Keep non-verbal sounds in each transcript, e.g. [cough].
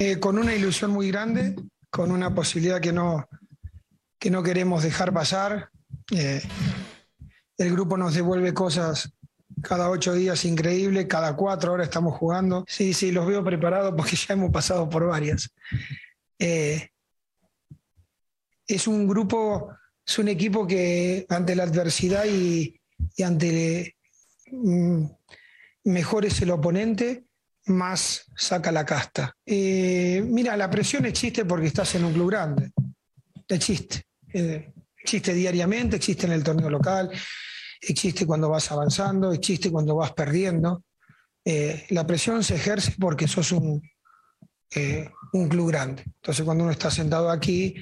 Eh, con una ilusión muy grande, con una posibilidad que no, que no queremos dejar pasar. Eh, el grupo nos devuelve cosas cada ocho días increíble, cada cuatro horas estamos jugando. Sí, sí, los veo preparados porque ya hemos pasado por varias. Eh, es un grupo, es un equipo que ante la adversidad y, ante mm, mejor el oponente, más saca la casta. Eh, mira, la presión existe porque estás en un club grande. Existe. Eh, existe diariamente, existe en el torneo local, existe cuando vas avanzando, existe cuando vas perdiendo. Eh, la presión se ejerce porque sos un, un club grande. Entonces, cuando uno está sentado aquí,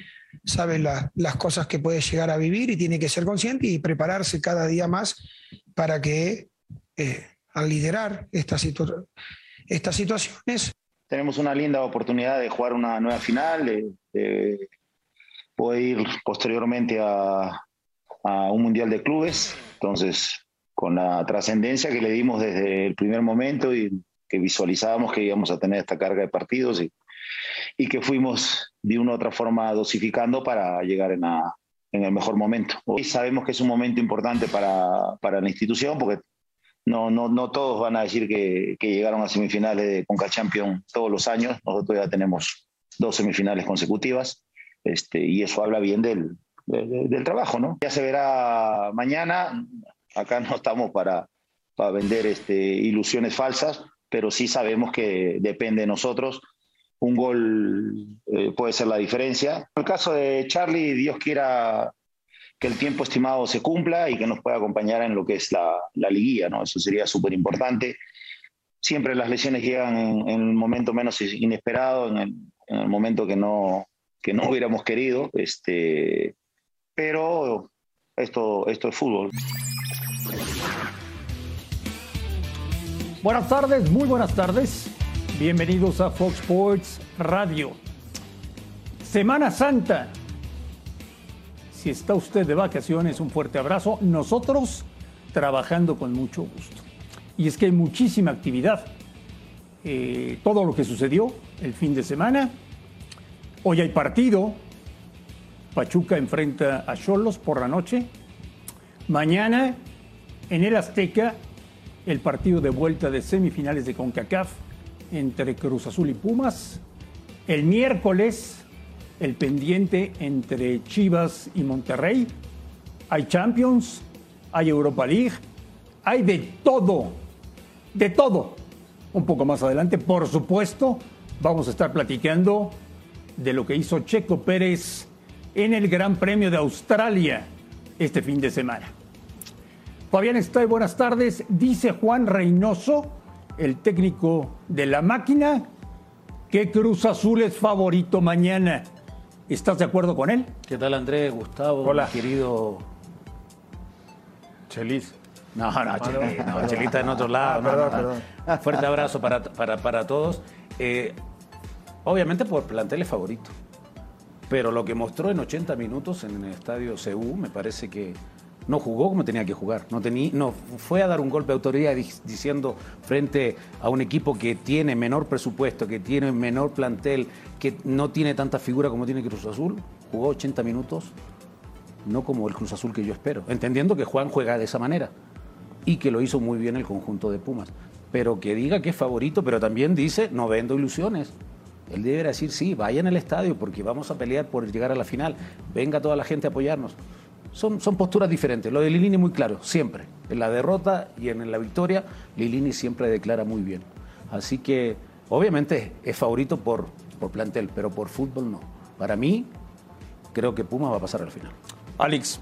sabe las cosas que puede llegar a vivir y tiene que ser consciente y prepararse cada día más para que al liderar esta situación estas situaciones. Tenemos una linda oportunidad de jugar una nueva final, de, poder ir posteriormente a, un Mundial de Clubes. Entonces, con la trascendencia que le dimos desde el primer momento y que visualizábamos que íbamos a tener esta carga de partidos y, y que fuimos de una u otra forma dosificando para llegar en, en el mejor momento. Hoy sabemos que es un momento importante para, para la institución porque no, no, no todos van a decir que, llegaron a semifinales de Conca Champions todos los años. Nosotros ya tenemos dos semifinales consecutivas este, y eso habla bien del, del, trabajo, ¿no? Ya se verá mañana. Acá no estamos para, para vender este, ilusiones falsas, pero sí sabemos que depende de nosotros. Un gol eh, puede ser la diferencia. En el caso de Charlie, Dios quiera que el tiempo estimado se cumpla y que nos pueda acompañar en lo que es la, la liguilla, ¿no? Eso sería súper importante. Siempre las lesiones llegan en, el momento menos inesperado, en el, en el, momento que no, que no [laughs] hubiéramos querido, este, pero esto, esto es fútbol. Buenas tardes, muy buenas tardes. Bienvenidos a Fox Sports Radio. Semana Santa, si está usted de vacaciones, un fuerte abrazo. Nosotros trabajando con mucho gusto. Y es que hay muchísima actividad. Eh, todo lo que sucedió el fin de semana. Hoy hay partido. Pachuca enfrenta a Cholos por la noche. Mañana en el Azteca el partido de vuelta de semifinales de CONCACAF entre Cruz Azul y Pumas. El miércoles el pendiente entre Chivas y Monterrey. Hay Champions, hay Europa League, hay de todo, de todo. Un poco más adelante, por supuesto, vamos a estar platicando de lo que hizo Checo Pérez en el Gran Premio de Australia este fin de semana. Fabián está buenas tardes. Dice Juan Reynoso, el técnico de la máquina, que Cruz Azul es favorito mañana. ¿Estás de acuerdo con él? ¿Qué tal, Andrés? Gustavo, Hola. querido. Chelis. No, no, no, Chelita en otro lado. Ah, perdón, perdón. Fuerte abrazo para, para, para todos. Eh, obviamente por plantel es favorito. Pero lo que mostró en 80 minutos en el estadio CU me parece que no jugó como tenía que jugar. No, tenía, no fue a dar un golpe de autoridad diciendo frente a un equipo que tiene menor presupuesto, que tiene menor plantel, que no tiene tanta figura como tiene Cruz Azul. Jugó 80 minutos, no como el Cruz Azul que yo espero. Entendiendo que Juan juega de esa manera y que lo hizo muy bien el conjunto de Pumas. Pero que diga que es favorito, pero también dice, no vendo ilusiones. Él debe decir, sí, vayan al estadio porque vamos a pelear por llegar a la final. Venga toda la gente a apoyarnos son, posturas diferentes. Lo de Lilini es muy claro, siempre. En la derrota y en la victoria, Lilini siempre declara muy bien. Así que, obviamente, es favorito por, por plantel, pero por fútbol no. Para mí, creo que Puma va a pasar al final. Alex,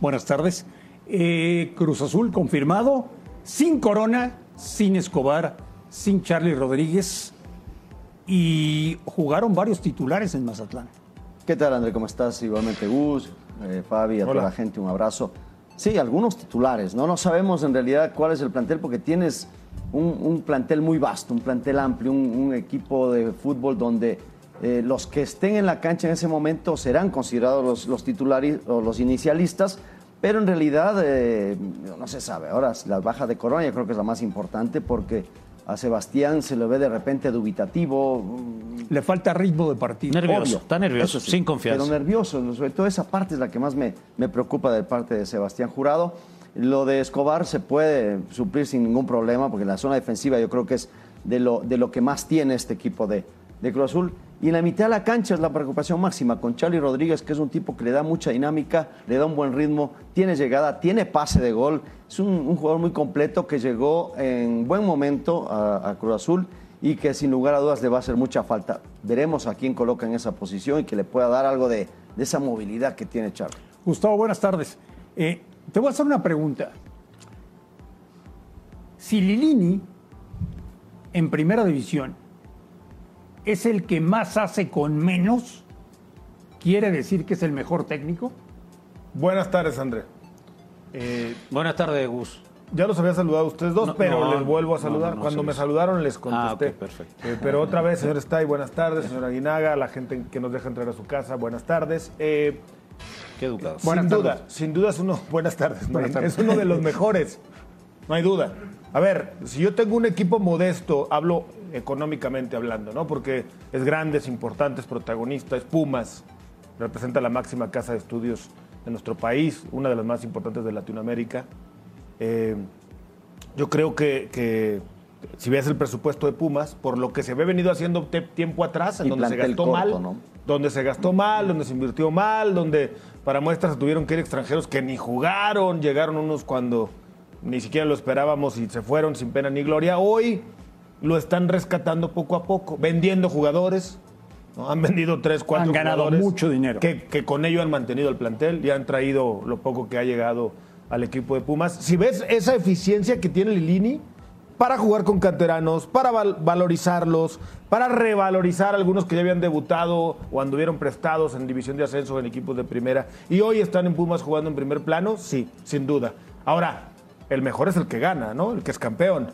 buenas tardes. Eh, Cruz Azul confirmado, sin Corona, sin Escobar, sin Charlie Rodríguez y jugaron varios titulares en Mazatlán. ¿Qué tal, André? ¿Cómo estás? Igualmente, Gus eh, Fabi, a toda la gente un abrazo. Sí, algunos titulares, ¿no? No sabemos en realidad cuál es el plantel porque tienes un, plantel muy vasto, un plantel amplio, un, equipo de fútbol donde eh, los que estén en la cancha en ese momento serán considerados los, titulares o los inicialistas, pero en realidad eh, no se sabe. Ahora, la baja de Corona yo creo que es la más importante porque a Sebastián se lo ve de repente dubitativo. Le falta ritmo de partido. Nervioso, está nervioso, sin confianza. Pero nervioso, sobre todo esa parte es la que más me, me preocupa de parte de Sebastián Jurado. Lo de Escobar se puede suplir sin ningún problema, porque la zona defensiva yo creo que es de lo, de lo que más tiene este equipo de, de Cruz Azul. Y en la mitad de la cancha es la preocupación máxima con Charlie Rodríguez, que es un tipo que le da mucha dinámica, le da un buen ritmo, tiene llegada, tiene pase de gol. Es un, jugador muy completo que llegó en buen momento a, Cruz Azul y que sin lugar a dudas le va a hacer mucha falta. Veremos a quién coloca en esa posición y que le pueda dar algo de, esa movilidad que tiene Charlie. Gustavo, buenas tardes. Eh, te voy a hacer una pregunta. Si Lilini en primera división es el que más hace con menos, ¿quiere decir que es el mejor técnico? Buenas tardes, André. Eh, Buenas tardes, Gus. Ya los había saludado a ustedes dos, pero les vuelvo a saludar. Cuando me saludaron les contesté. Ah, perfecto. Eh, pero otra vez, señor Stay, buenas tardes, señor Aguinaga, la gente que nos deja entrar a su casa, buenas tardes. Eh, Qué educado. Sin duda, sin duda es uno, [laughs] buenas tardes, buenas tardes. es uno de los mejores, no hay duda. A ver, si yo tengo un equipo modesto, hablo económicamente hablando, ¿no? Porque es grande, es importante, es protagonista, es Pumas, representa la máxima casa de estudios de nuestro país, una de las más importantes de Latinoamérica. Eh, yo creo que, si ves el presupuesto de Pumas, por lo que se ve venido haciendo tiempo atrás, en donde se gastó mal, donde se gastó mal, donde se invirtió mal, donde para muestras se tuvieron que ir extranjeros que ni jugaron, llegaron unos cuando ni siquiera lo esperábamos y se fueron sin pena ni gloria. Hoy lo están rescatando poco a poco, vendiendo jugadores. Han vendido tres, cuatro Han ganado mucho dinero. Que, que, con ello han mantenido el plantel y han traído lo poco que ha llegado al equipo de Pumas. Si ves esa eficiencia que tiene Lilini para jugar con canteranos, para valorizarlos, para revalorizar a algunos que ya habían debutado o anduvieron prestados en división de ascenso en equipos de primera y hoy están en Pumas jugando en primer plano, sí, sin duda. Ahora, el mejor es el que gana, ¿no? El que es campeón,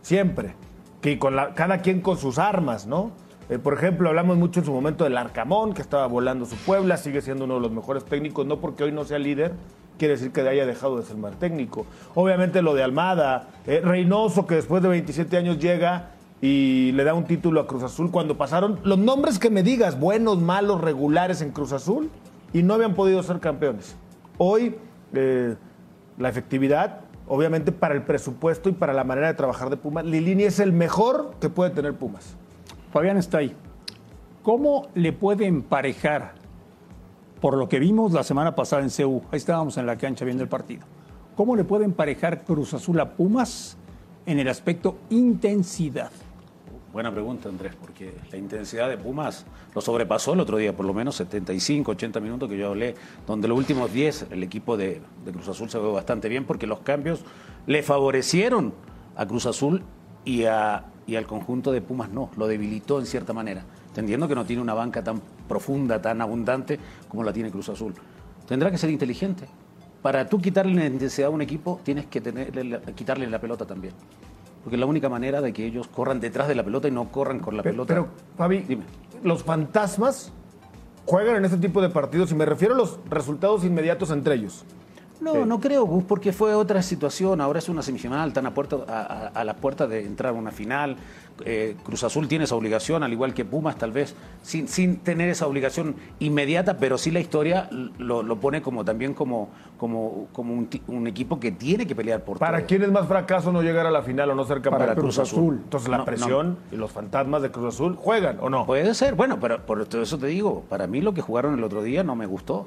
siempre que con cada quien con sus armas, ¿no? Eh, por ejemplo, hablamos mucho en su momento del Arcamón, que estaba volando su Puebla, sigue siendo uno de los mejores técnicos, no porque hoy no sea líder, quiere decir que haya dejado de ser mal técnico. Obviamente lo de Almada, eh, Reynoso, que después de 27 años llega y le da un título a Cruz Azul cuando pasaron los nombres que me digas, buenos, malos, regulares en Cruz Azul, y no habían podido ser campeones. Hoy, eh, la efectividad obviamente para el presupuesto y para la manera de trabajar de Pumas, Lilini es el mejor que puede tener Pumas. Fabián está ahí. ¿Cómo le puede emparejar, por lo que vimos la semana pasada en CEU, ahí estábamos en la cancha viendo el partido, cómo le puede emparejar Cruz Azul a Pumas en el aspecto intensidad? Buena pregunta, Andrés, porque la intensidad de Pumas lo sobrepasó el otro día, por lo menos 75, 80 minutos que yo hablé, donde los últimos 10 el equipo de, Cruz Azul se ve bastante bien porque los cambios le favorecieron a Cruz Azul y, a, y al conjunto de Pumas no, lo debilitó en cierta manera, entendiendo que no tiene una banca tan profunda, tan abundante como la tiene Cruz Azul. Tendrá que ser inteligente. Para tú quitarle la intensidad a un equipo, tienes que tener, quitarle la pelota también porque es la única manera de que ellos corran detrás de la pelota y no corran con la pelota. Pero, Fabi, Dime. los fantasmas juegan en este tipo de partidos y me refiero a los resultados inmediatos entre ellos. No, no creo, Gus, porque fue otra situación. Ahora es una semifinal, están a, puerta, a, la puerta de entrar a una final. Eh, Cruz Azul tiene esa obligación, al igual que Pumas, tal vez, sin, sin tener esa obligación inmediata, pero sí la historia lo, pone como también como, como, como un, equipo que tiene que pelear por ¿Para quién es más fracaso no llegar a la final o no ser campeón? Para Cruz, Azul. Entonces la presión y los fantasmas de Cruz Azul juegan o no. Puede ser, bueno, pero por eso te digo, para mí lo que jugaron el otro día no me gustó.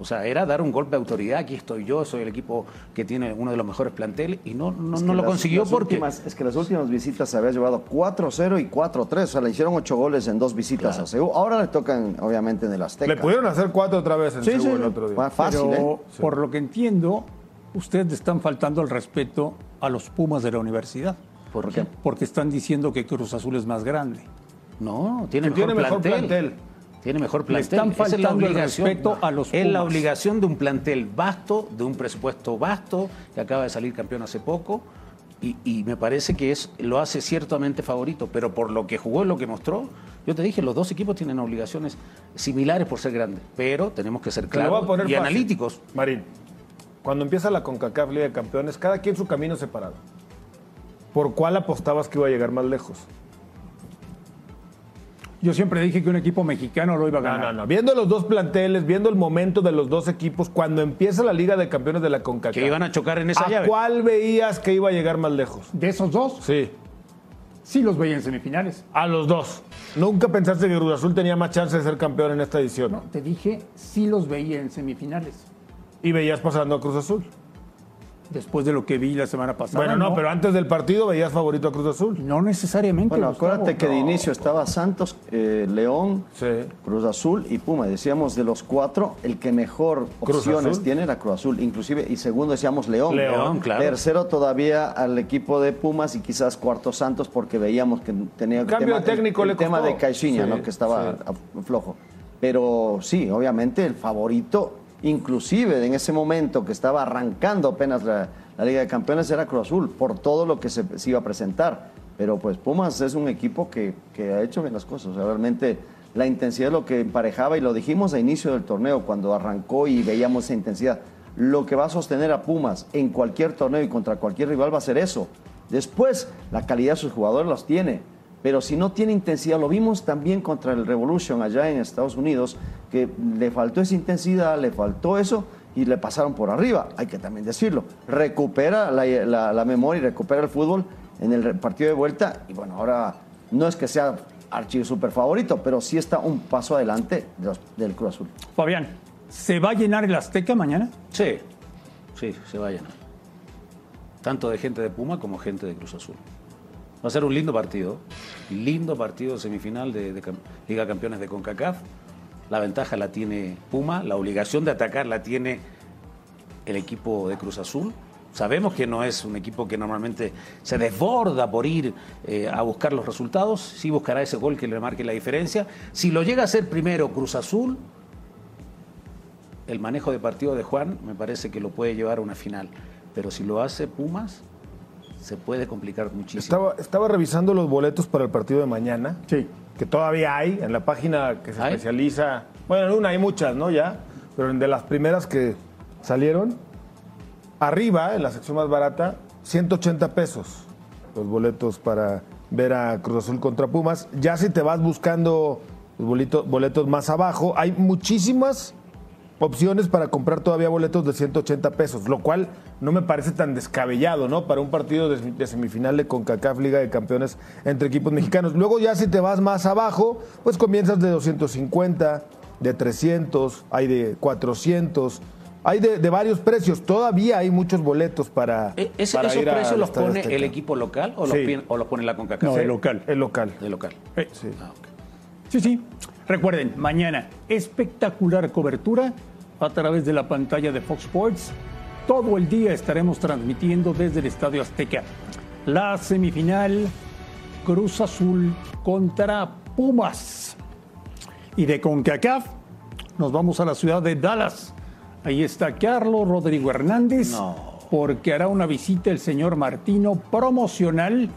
O sea, era dar un golpe de autoridad, aquí estoy yo, soy el equipo que tiene uno de los mejores planteles y no, no, lo consiguió porque... es que las últimas visitas se había llevado 4-0 y 4-3, o sea, le hicieron ocho goles en dos visitas a Seúl. Ahora le tocan, obviamente, en el Azteca. Le pudieron hacer cuatro otra vez en sí, el otro día. Fácil, Pero, ¿eh? por lo que entiendo, ustedes están faltando el respeto a los Pumas de la universidad. ¿Por qué? Porque están diciendo que Cruz Azul es más grande. No, tiene, mejor, mejor plantel. Tiene mejor plantel. están faltando es la obligación, a los Es la obligación de un plantel vasto, de un presupuesto vasto, que acaba de salir campeón hace poco, y, me parece que es, lo hace ciertamente favorito, pero por lo que jugó, lo que mostró, yo te dije, los dos equipos tienen obligaciones similares por ser grandes, pero tenemos que ser claros y analíticos. Marín, cuando empieza la CONCACAF Liga de Campeones, cada quien su camino separado. ¿por cuál apostabas que iba a llegar más lejos? Yo siempre dije que un equipo mexicano lo iba a ganar. No, no, no. Viendo los dos planteles, viendo el momento de los dos equipos, cuando empieza la Liga de Campeones de la CONCACAF. Que iban a chocar en esa ¿A llave. cuál veías que iba a llegar más lejos? De esos dos, Sí, sí los veía en semifinales. a los dos. ¿Nunca pensaste que Cruz Azul tenía más chance de ser campeón en esta edición? No, te dije, sí los veía en semifinales. Y veías pasando a Cruz Azul. Después de lo que vi la semana pasada. Bueno, no, pero antes del partido veías favorito a Cruz Azul. No necesariamente. Bueno, Gustavo, acuérdate que de inicio estaba Santos, eh, León, Sí. Cruz Azul y Puma. Decíamos de los cuatro, el que mejor Cruz opciones Azul. tiene era Cruz Azul. Inclusive, y segundo decíamos León. León, claro. Tercero todavía al equipo de Pumas y quizás cuarto Santos porque veíamos que tenía Cambio tema, técnico el, le el tema de Caixinha, Sí, ¿no? que estaba sí. flojo. Pero sí, obviamente el favorito, inclusive en ese momento que estaba arrancando apenas la, Liga de Campeones, era Cruz Azul, por todo lo que se, iba a presentar. Pero pues Pumas es un equipo que, que ha hecho bien las cosas. O realmente la intensidad es lo que emparejaba y lo dijimos a inicio del torneo cuando arrancó y veíamos esa intensidad. Lo que va a sostener a Pumas en cualquier torneo y contra cualquier rival va a ser eso. Después, la calidad de sus jugadores los tiene. Pero si no tiene intensidad, lo vimos también contra el Revolution allá en Estados Unidos, que le faltó esa intensidad, le faltó eso y le pasaron por arriba. Hay que también decirlo. Recupera la, la- la memoria y recupera el fútbol en el partido de vuelta. Y bueno, ahora no es que sea archivo super favorito, pero sí está un paso adelante de los- del Cruz Azul. Fabián, ¿se va a llenar el Azteca mañana? Sí, sí, se vayan. Tanto de gente de Puma como gente de Cruz Azul. Va a ser un lindo partido. Lindo partido de semifinal de, de Liga Campeones de CONCACAF. La ventaja la tiene Puma, la obligación de atacar la tiene el equipo de Cruz Azul. Sabemos que no es un equipo que normalmente se desborda por ir eh, a buscar los resultados. Sí buscará ese gol que le marque la diferencia. Si lo llega a hacer primero Cruz Azul, el manejo de partido de Juan me parece que lo puede llevar a una final. Pero si lo hace Pumas, se puede complicar muchísimo. Estaba, estaba revisando los boletos para el partido de mañana. Sí. Que todavía hay en la página que se ¿Hay? especializa. Bueno, en una hay muchas, ¿no? Ya. Pero de las primeras que salieron, arriba, en la sección más barata, 180 pesos los boletos para ver a Cruz Azul contra Pumas. Ya si te vas buscando los boletos más abajo, hay muchísimas opciones para comprar todavía boletos de 180 pesos, lo cual no me parece tan descabellado, ¿no? Para un partido de, semifinal de CONCACAF Liga de Campeones entre equipos mexicanos. Luego ya si te vas más abajo, pues comienzas de 250, de 300, hay de 400, hay de, de varios precios. Todavía hay muchos boletos para, ¿E- ese- para ¿Esos ir al precios los pone Azteca. el equipo local o, los, Sí. pin- o los pone la CONCACAF? No, el local. El local. De local. Eh, Sí. Ah, ok. Sí, sí. Recuerden, mañana, espectacular cobertura a través de la pantalla de Fox Sports. Todo el día estaremos transmitiendo desde el Estadio Azteca. La semifinal Cruz Azul contra Pumas. Y de CONCACAF nos vamos a la ciudad de Dallas. Ahí está Carlos Rodrigo Hernández. No. Porque hará una visita el señor Martino promocional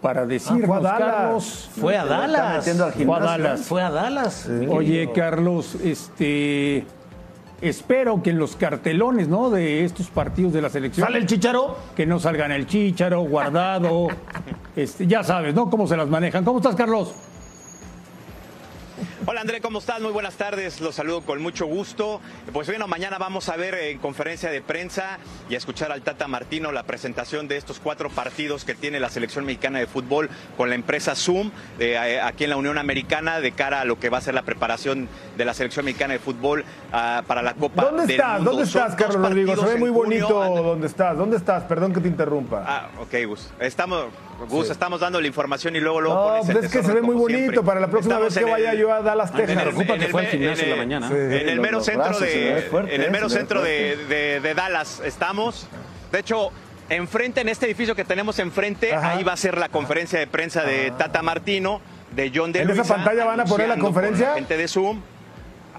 para Ah, fue a Dallas. Carlos, Fue a Dallas. Fue a. Dallas. Fue a Dallas. Oye. Carlos, este espero que en los cartelones, ¿no? De estos partidos de la selección ¿Sale el chicharo? que no salgan el chícharo, guardado, [laughs] este, ya sabes, ¿no? Cómo se las manejan. ¿Cómo estás, Carlos? Hola André, ¿cómo estás? Muy buenas tardes, los saludo con mucho gusto. Pues bueno, mañana vamos a ver en conferencia de prensa y a escuchar al Tata Martino la presentación de estos cuatro partidos que tiene la selección mexicana de fútbol con la empresa Zoom eh, aquí en la Unión Americana de cara a lo que va a ser la preparación de la selección mexicana de fútbol ah, para la Copa ¿Dónde del estás? Mundo. ¿Dónde Son estás, Carlos Rodrigo? Se ve muy junio. bonito André. dónde estás. ¿Dónde estás? Perdón que te interrumpa. Ah, ok, Gus. Estamos, Gus, Sí. estamos dando la información y luego luego No, pues es que se ve muy bonito. siempre. Para la próxima Estamos vez que en vaya el- yo a Dallas, Texas. preocupa que fue al en gimnasio en la mañana. Sí. En el mero los centro de fuerte, en el ¿eh? mero centro de, fuerte. de- de Dallas estamos. De hecho, enfrente en este edificio que tenemos enfrente, Ajá. ahí va a ser la conferencia de prensa de Tata Martino, de John de ¿En esa Luisa, pantalla van a poner la con conferencia? gente de Zoom.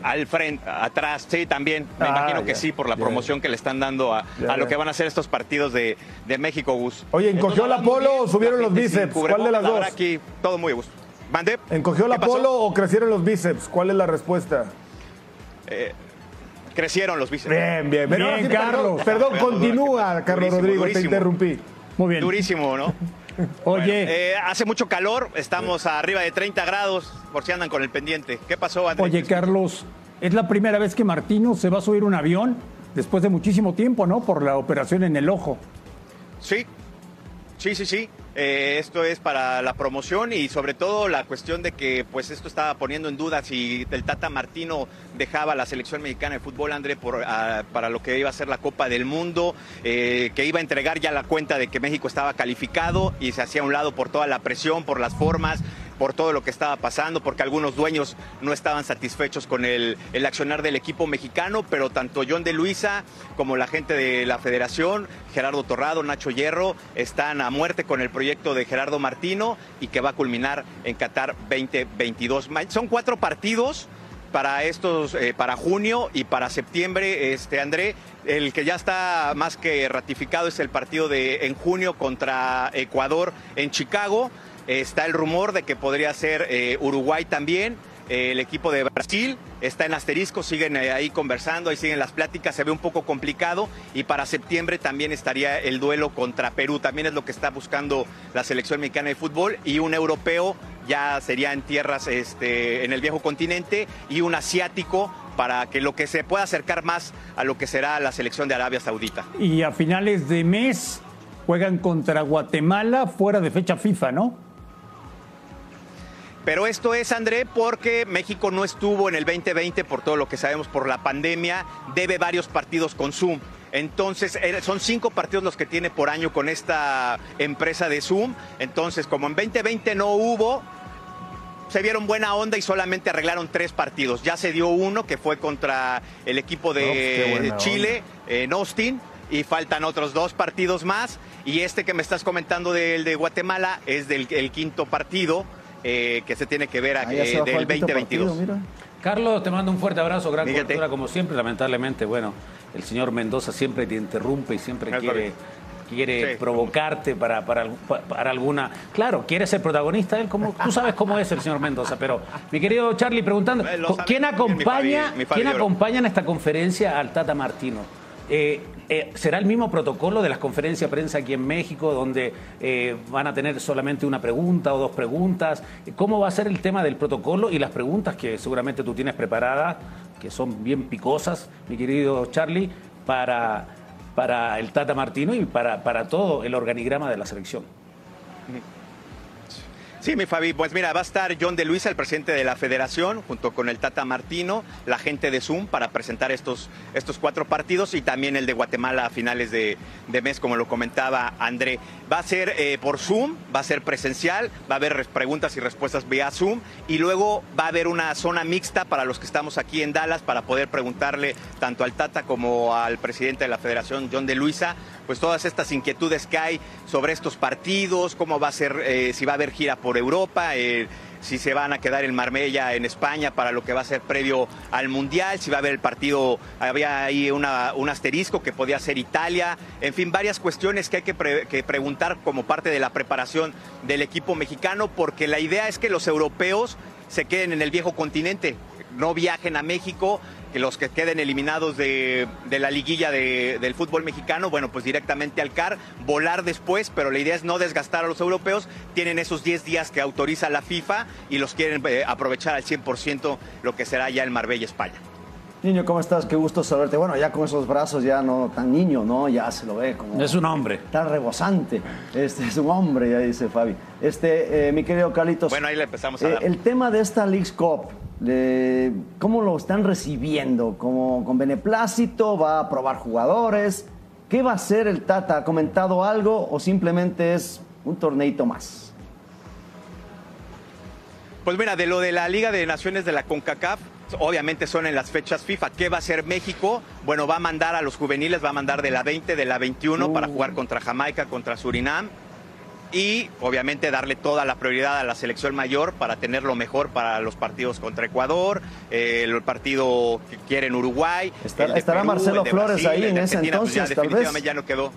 Al frente, atrás, sí, también. Me Ah, imagino que sí, por la ya. promoción que le están dando a, a lo que van a ser estos partidos de, de México, Gus. Oye, ¿encogió la polo bien, o subieron los bíceps? ¿Cuál de las dos? aquí todo muy a gusto. ¿Mande? ¿Encogió la polo o crecieron los bíceps? ¿Cuál es la respuesta? Crecieron los bíceps. Bien, bien. Bien, ahora sí, Carlos. Perdón, continúa, Carlos durísimo, Rodrigo, te interrumpí. Muy bien. Durísimo, ¿no? [laughs] [laughs] Oye. Eh, hace mucho calor, estamos arriba de 30 grados, por si andan con el pendiente. ¿Qué pasó, Andrés? Oye, Carlos, es la primera vez que Martino se va a subir un avión después de muchísimo tiempo, ¿no? Por la operación en el ojo. Sí, sí, sí, sí. Eh, esto es para la promoción y sobre todo la cuestión de que pues esto estaba poniendo en duda si el Tata Martino dejaba la selección mexicana de fútbol, André, ah, para lo que iba a ser la Copa del Mundo, eh, que iba a entregar ya la cuenta de que México estaba calificado y se hacía a un lado por toda la presión, por las formas, por todo lo que estaba pasando, porque algunos dueños no estaban satisfechos con el, el, accionar del equipo mexicano, pero tanto John de Luisa como la gente de la federación, Gerardo Torrado, Nacho Hierro, están a muerte con el proyecto de Gerardo Martino y que va a culminar en Qatar 2022. Son cuatro partidos para estos, eh, para junio y para septiembre, este André, el que ya está más que ratificado es el partido de en junio contra Ecuador en Chicago. Está el rumor de que podría ser eh, Uruguay también. Eh, el equipo de Brasil está en asterisco, siguen eh, ahí conversando, ahí siguen las pláticas, se ve un poco complicado. Y para septiembre también estaría el duelo contra Perú, también es lo que está buscando la selección mexicana de fútbol. Y un europeo ya sería en tierras, este, en el viejo continente, y un asiático para que lo que se pueda acercar más a lo que será la selección de Arabia Saudita. Y a finales de mes juegan contra Guatemala fuera de fecha FIFA, ¿no? Pero esto es, André, porque México no estuvo en el 2020 por todo lo que sabemos por la pandemia, debe varios partidos con Zoom. Entonces, son cinco partidos los que tiene por año con esta empresa de Zoom. Entonces, como en 2020 no hubo, se vieron buena onda y solamente arreglaron tres partidos. Ya se dio uno que fue contra el equipo de, de Chile, en Austin, y faltan otros dos partidos más. Y este que me estás comentando del de Guatemala es del el quinto partido eh, que se tiene que ver aquí, eh, del 2022. Carlos, te mando un fuerte abrazo, gran cobertura como siempre. Lamentablemente, bueno, el señor Mendoza siempre te interrumpe y siempre quiere, quiere provocarte para, para, para, alguna. Claro, quiere ser protagonista él, como tú sabes cómo es el señor Mendoza, pero mi querido Charlie preguntando, ¿quién acompaña, ¿quién acompaña en esta conferencia al Tata Martino? Eh, eh, ¿Será el mismo protocolo de las conferencias de prensa aquí en México, donde eh, van a tener solamente una pregunta o dos preguntas? ¿Cómo va a ser el tema del protocolo y las preguntas que seguramente tú tienes preparadas, que son bien picosas, mi querido Charlie, para, para el Tata Martino y para, para todo el organigrama de la selección? Sí, mi Fabi, pues mira, va a estar John de Luisa, el presidente de la federación, junto con el Tata Martino, la gente de Zoom, para presentar estos, estos cuatro partidos y también el de Guatemala a finales de, de mes, como lo comentaba André. Va a ser eh, por Zoom, va a ser presencial, va a haber preguntas y respuestas vía Zoom y luego va a haber una zona mixta para los que estamos aquí en Dallas para poder preguntarle tanto al Tata como al presidente de la federación, John de Luisa, pues todas estas inquietudes que hay sobre estos partidos, cómo va a ser, eh, si va a haber gira por Europa, eh, si se van a quedar en Marbella, en España, para lo que va a ser previo al Mundial, si va a haber el partido, había ahí un asterisco que podía ser Italia, en fin, varias cuestiones que hay que, que preguntar como parte de la preparación del equipo mexicano, porque la idea es que los europeos se queden en el viejo continente, no viajen a México, que los que queden eliminados de, de la liguilla de, del fútbol mexicano, bueno, pues directamente al CAR, volar después, pero la idea es no desgastar a los europeos, tienen esos 10 días que autoriza la FIFA y los quieren eh, aprovechar al 100% lo que será ya el Marbella, España. Niño, ¿cómo estás? Qué gusto saberte. Bueno, ya con esos brazos ya no tan niño, ¿no? Ya se lo ve como... Es un hombre. Tan rebosante. Este es un hombre, ya dice Fabi. Este, eh, mi querido Carlitos. Bueno, ahí le empezamos a dar. Eh, el tema de esta League's Cup, ¿cómo lo están recibiendo? ¿Como con beneplácito? ¿Va a probar jugadores? ¿Qué va a hacer el Tata? ¿Ha comentado algo o simplemente es un torneito más? Pues mira, de lo de la Liga de Naciones de la CONCACAF, obviamente son en las fechas FIFA. ¿Qué va a hacer México? Bueno, va a mandar a los juveniles, va a mandar de la 20, de la 21 uh. para jugar contra Jamaica, contra Surinam y obviamente darle toda la prioridad a la selección mayor para tener lo mejor para los partidos contra Ecuador, eh, el partido que quiere en Uruguay. Está, estará Perú, Marcelo Flores ahí en ese entonces, pues ya, tal definitivamente vez. ya no quedó.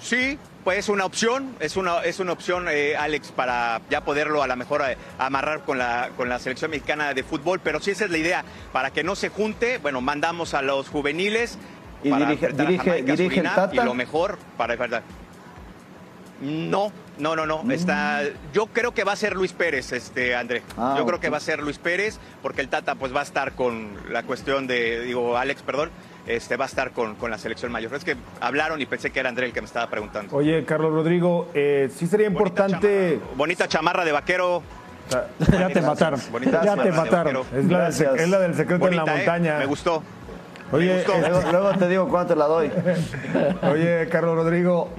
Sí, pues es una opción, es una, es una opción, eh, Alex, para ya poderlo a lo mejor eh, amarrar con la, con la selección mexicana de fútbol, pero sí esa es la idea, para que no se junte, bueno, mandamos a los juveniles y para dirige, enfrentar a dirige, Jamaica, dirige el Tata. y lo mejor para enfrentar. No, no, no, no. Mm. Está, yo creo que va a ser Luis Pérez, este André. Ah, yo creo que va a ser Luis Pérez, porque el Tata pues va a estar con la cuestión de, digo, Alex, perdón, este, va a estar con, con, la selección mayor. Es que hablaron y pensé que era André el que me estaba preguntando. Oye, Carlos Rodrigo, eh, sí sería importante. Bonita chamarra, de vaquero. ya te mataron. ya te mataron. Es la, del, es la, del, secreto en la ¿eh? montaña. Me gustó. Oye, eh, luego, te digo cuánto la doy. [laughs] Oye, Carlos Rodrigo,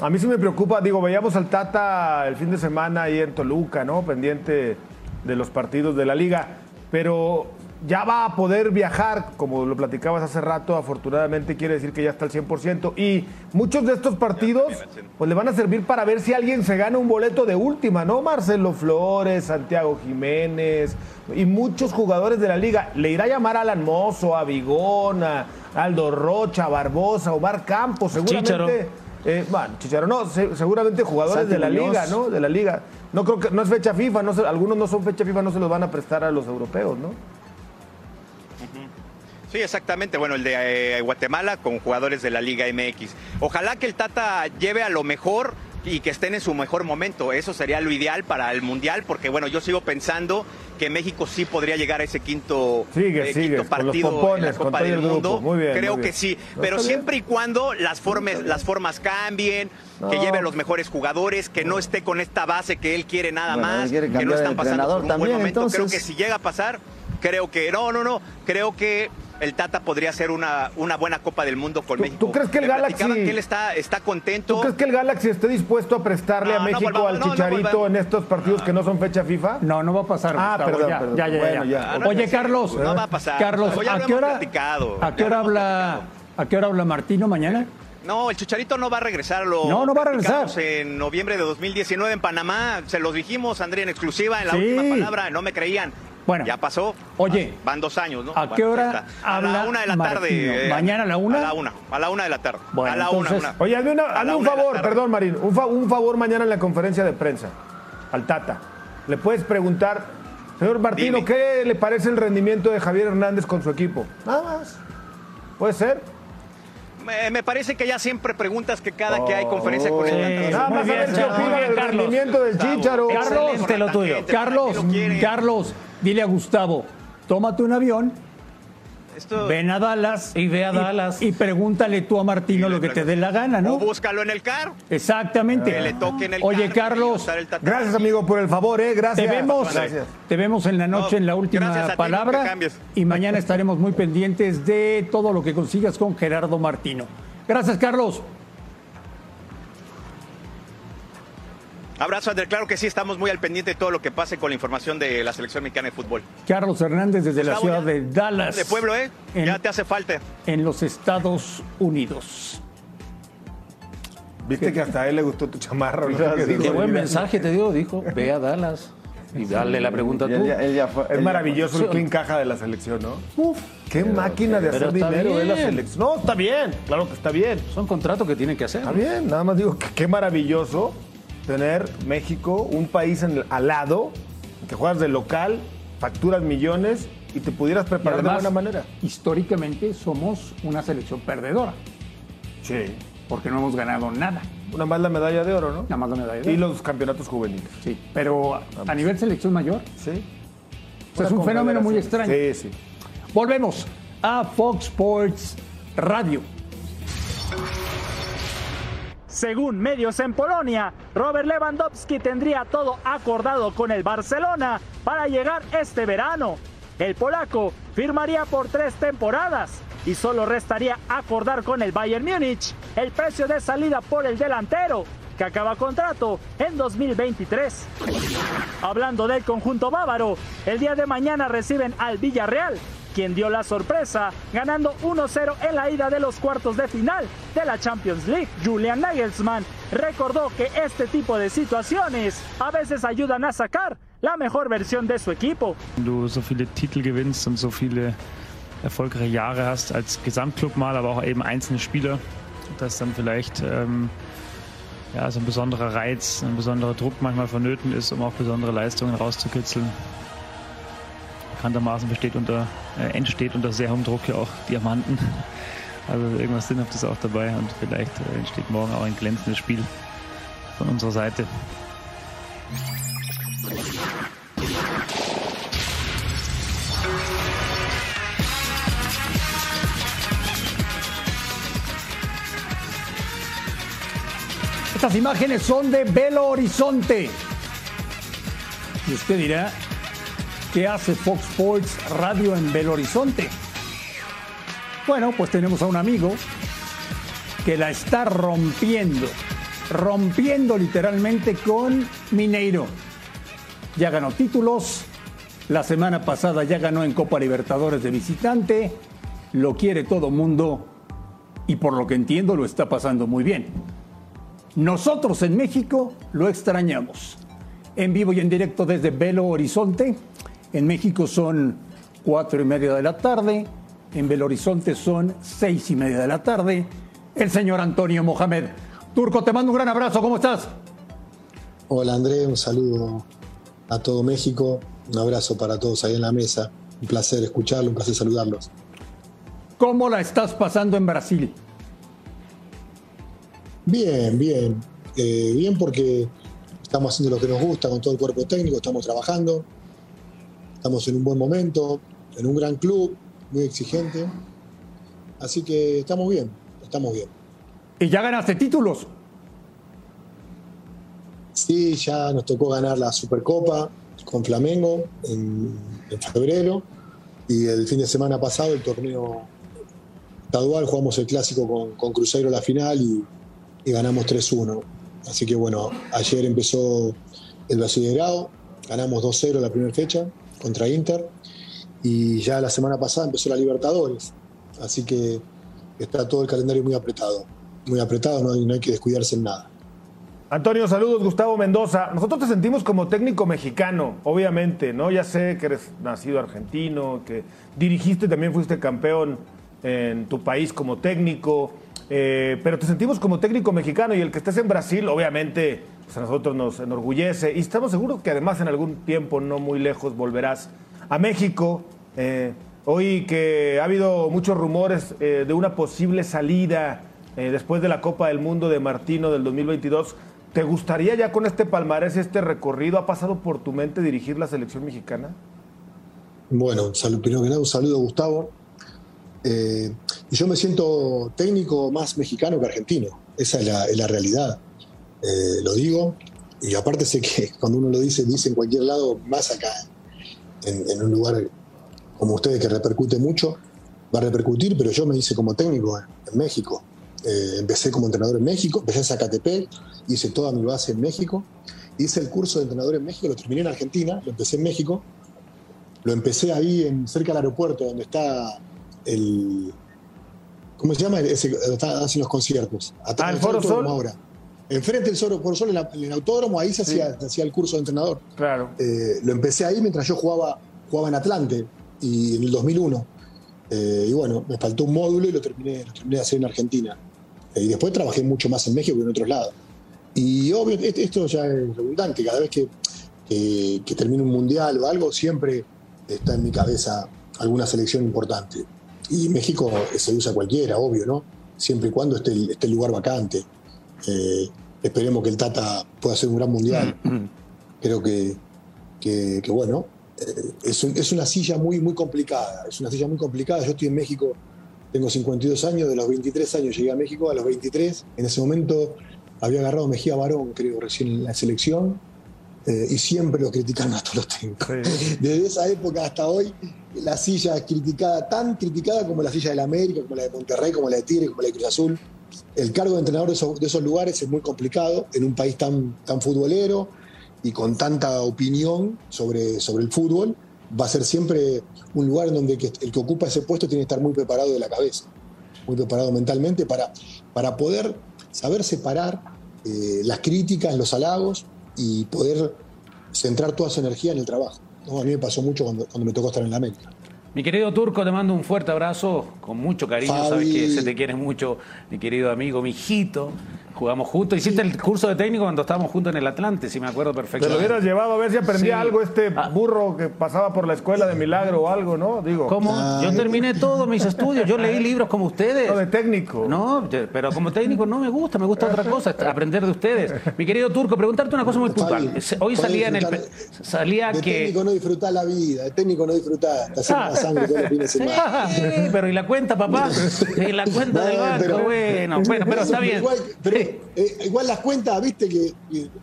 a mí sí me preocupa. Digo, veíamos al Tata el fin de semana ahí en Toluca, ¿no? Pendiente de los partidos de la liga. Pero ya va a poder viajar, como lo platicabas hace rato, afortunadamente quiere decir que ya está al 100%. Y muchos de estos partidos pues le van a servir para ver si alguien se gana un boleto de última, ¿no? Marcelo Flores, Santiago Jiménez y muchos jugadores de la liga. Le irá a llamar a Alan Mozo, a Vigón, a Aldo Rocha, a Barbosa, Omar Campos, seguramente. Eh, bueno, Chicharo, no, seguramente jugadores de la liga, ¿no? De la liga. No creo que no es fecha FIFA, no algunos no son fecha FIFA, no se los van a prestar a los europeos, ¿no? Sí, exactamente. Bueno, el de eh, Guatemala con jugadores de la Liga MX. Ojalá que el Tata lleve a lo mejor y que estén en su mejor momento. Eso sería lo ideal para el Mundial, porque bueno, yo sigo pensando que México sí podría llegar a ese quinto, eh, partido en la Copa del Mundo. Creo que sí, pero siempre y cuando las, formas, las formas cambien, que lleve a los mejores jugadores, que no esté con esta base que él quiere nada más, que no están pasando por un buen momento. Creo que si llega a pasar, creo que no, no, no, creo que el Tata podría ser una, una buena Copa del Mundo con México. ¿Tú crees que el Galaxy que él está, está contento? ¿Tú crees que el Galaxy esté dispuesto a prestarle a México al Chicharito en estos partidos que no son fecha FIFA? No, no va a pasar. Ah, perdón, ya, Ya, ya, Oye, Carlos, no va a pasar. Carlos, ¿a qué hora, ¿a qué hora habla, a qué hora habla Martino mañana? No, el Chicharito no va a regresar. Lo no, no va a regresar. En noviembre de 2019 en Panamá, se los dijimos, André, en exclusiva, en la última palabra, no me creían. Bueno. Ya pasó. Oye. Van dos años, ¿no? ¿A qué hora A la una de la tarde. Eh, ¿Mañana a la una? A la una. A la una de la tarde. Bueno, a la una, Oye, hazme, un favor, perdón, Marín. Un, un favor mañana en la conferencia de prensa. Al Tata. Le puedes preguntar, señor Martino, ¿qué le parece el rendimiento de Javier Hernández con su equipo? Nada más. ¿Puede ser? Me, parece que ya siempre preguntas que cada que hay conferencia con el Nada más a ver qué opina del rendimiento del Chicharo. Carlos, te lo tuyo. Carlos, Carlos, dile a Gustavo, tómate un avión, ven a Dallas y ve a Dallas y pregúntale tú a Martino lo que te dé la gana, ¿no? O búscalo en el car. Exactamente. Que le toque en el Oye, Carlos, gracias amigo por el favor, ¿eh? Gracias. Te vemos, te vemos en la noche en la última palabra y mañana estaremos muy pendientes de todo lo que consigas con Gerardo Martino. Gracias, Carlos. Abrazo, André. Claro que sí, estamos muy al pendiente de todo lo que pase con la información de la selección mexicana de fútbol. Carlos Hernández desde la ciudad de Dallas. De pueblo, ¿eh? ya te hace falta. En los Estados Unidos. Viste que hasta a él le gustó tu chamarra. Qué buen mensaje te dio, dijo. Ve a Dallas. Y dale la pregunta tú. es maravilloso el clean caja de la selección, ¿no? Uf, qué máquina de hacer dinero de la selección. No, está bien, claro que está bien. Son contratos que tienen que hacer. Está bien, nada más digo que qué maravilloso tener México, un país en al lado, que juegas de local, facturas millones y te pudieras preparar de buena manera. Históricamente somos una selección perdedora. Sí. Porque no hemos ganado nada. Una más la medalla de oro, ¿no? Nada más la medalla de oro. Y los campeonatos juveniles. Sí, pero a, nivel selección mayor. Sí. es un fenómeno muy extraño. Sí, sí. Volvemos a Fox Sports Radio. Según medios en Polonia, Robert Lewandowski tendría todo acordado con el Barcelona para llegar este verano. El polaco firmaría por tres temporadas y solo restaría acordar con el Bayern Múnich el precio de salida por el delantero, que acaba contrato en 2023. Hablando del conjunto bávaro, el día de mañana reciben al Villarreal quien dio la sorpresa, ganando 1-0 en la ida de los cuartos de final de la Champions League. Julian Nagelsmann recordó que este tipo de situaciones a veces ayudan a sacar la mejor versión de su equipo. Du so viele Titel gewinnst und so viele erfolgreiche Jahre hast als Gesamtclub mal, aber auch eben einzelne Spieler, dass dann vielleicht ähm, ja, so ein besonderer Reiz, ein besonderer Druck manchmal vonnöten ist, um auch besondere Leistungen rauszukitzeln. Bekanntermaßen besteht unter, äh, entsteht unter sehr hohem Druck ja auch Diamanten. Also irgendwas Sinnhaftes auch dabei und vielleicht äh, entsteht morgen auch ein glänzendes Spiel von unserer Seite. Estas imágenes son de Belo Horizonte. Y usted dirá, ¿qué hace Fox Sports Radio en Belo Horizonte? Bueno, pues tenemos a un amigo que la está rompiendo, rompiendo literalmente con Mineiro. Ya ganó títulos, la semana pasada ya ganó en Copa Libertadores de visitante, lo quiere todo mundo y por lo que entiendo lo está pasando muy bien. Nosotros en México lo extrañamos. En vivo y en directo desde Belo Horizonte. En México son cuatro y media de la tarde. En Belo Horizonte son seis y media de la tarde. El señor Antonio Mohamed. Turco, te mando un gran abrazo. ¿Cómo estás? Hola André, un saludo a todo México. Un abrazo para todos ahí en la mesa. Un placer escucharlo, un placer saludarlos. ¿Cómo la estás pasando en Brasil? Bien, bien. Eh, bien porque estamos haciendo lo que nos gusta con todo el cuerpo técnico, estamos trabajando, estamos en un buen momento, en un gran club, muy exigente. Así que estamos bien, estamos bien. ¿Y ya ganaste títulos? Sí, ya nos tocó ganar la Supercopa con Flamengo en, en febrero y el fin de semana pasado el torneo estadual jugamos el clásico con, con Cruzeiro la final y, y ganamos 3-1. Así que bueno, ayer empezó el Brasileirao, ganamos 2-0 la primera fecha contra Inter y ya la semana pasada empezó la Libertadores. Así que está todo el calendario muy apretado, muy apretado, no no hay que descuidarse en nada. Antonio, saludos, Gustavo Mendoza. Nosotros te sentimos como técnico mexicano, obviamente, ¿no? Ya sé que eres nacido argentino, que dirigiste, también fuiste campeón en tu país como técnico, eh, pero te sentimos como técnico mexicano y el que estés en Brasil, obviamente, pues a nosotros nos enorgullece y estamos seguros que además en algún tiempo no muy lejos volverás a México. Eh, hoy que ha habido muchos rumores eh, de una posible salida después de la Copa del Mundo de Martino del 2022, ¿te gustaría ya con este palmarés, este recorrido, ha pasado por tu mente dirigir la selección mexicana? Bueno, saludo, primero que nada, un saludo, Gustavo. Eh, y yo me siento técnico más mexicano que argentino. Esa es la, realidad. Eh, lo digo. Y aparte sé que [laughs] cuando uno lo dice, dice en cualquier lado, más acá, en, un lugar como ustedes que repercute mucho, va a repercutir, pero yo me hice como técnico en, en México. Eh, empecé como entrenador en México, empecé en Zacatepec, hice toda mi base en México, hice el curso de entrenador en México, lo terminé en Argentina, lo empecé en México, lo empecé ahí en, cerca del aeropuerto donde está el. ¿Cómo se llama? Ese, hacen los conciertos. Atrás Ah, el Foro Sol. Ahora. Enfrente del Foro Sol, en, la- en el autódromo, ahí se, hacía, hacía el curso de entrenador. Claro. Eh, lo empecé ahí mientras yo jugaba, jugaba en Atlante y en el 2001. Eh, y bueno, me faltó un módulo y lo terminé, lo terminé de hacer en Argentina. Eh, y después trabajé mucho más en México que en otros lados. Y obvio, et- esto ya es redundante. Cada vez que, que, que termino un mundial o algo, siempre está en mi cabeza alguna selección importante. Y México se usa cualquiera, obvio, ¿no? Siempre y cuando esté el, esté el lugar vacante. Eh, esperemos que el Tata pueda hacer un gran mundial. Creo que, que, que, bueno, eh, es, un- es una silla muy, muy complicada. Es una silla muy complicada. Yo estoy en México, tengo 52 años, de los 23 años llegué a México, a los 23. En ese momento había agarrado Mejía Barón, creo, recién en la selección. Eh, y siempre lo criticaron a todos los técnicos. [laughs] Desde esa época hasta hoy, la silla es criticada, tan criticada como la silla de la América, como la de Monterrey, como la de Tigre, como la de Cruz Azul. El cargo de entrenador de esos, de esos lugares es muy complicado en un país tan, tan futbolero y con tanta opinión sobre, sobre el fútbol. Va a ser siempre un lugar en donde que- el que ocupa ese puesto tiene que estar muy preparado de la cabeza, muy preparado mentalmente para, para poder saber separar eh, las críticas, los halagos y poder centrar toda su energía en el trabajo. ¿no? A mí me pasó mucho cuando, cuando me tocó estar en la América. Mi querido Turco, te mando un fuerte abrazo con mucho cariño. Sabes que se te quiere mucho, mi querido amigo, mi hijito jugamos juntos. Hiciste el curso de técnico cuando estábamos juntos en el Atlante, si me acuerdo perfecto. Te lo hubieras llevado a ver si aprendía algo este ah. burro que pasaba por la escuela de milagro o algo, ¿no? Digo. ¿Cómo? Ah. Yo terminé todos mis estudios. Yo leí libros como ustedes. No, de técnico. No, pero como técnico no me gusta, me gusta otra cosa, aprender de ustedes. Mi querido Turco, preguntarte una cosa muy puntual. Hoy salía en el. Salía de que. técnico no disfrutás la vida, de técnico no disfrutás. Te ah. sangre todos los fines de [laughs] semana. Sí, pero ¿y la cuenta, papá? [laughs] ¿Y la cuenta del banco? bueno, bueno, pero está bien. Igual, pero, eh, igual las cuentas, viste que,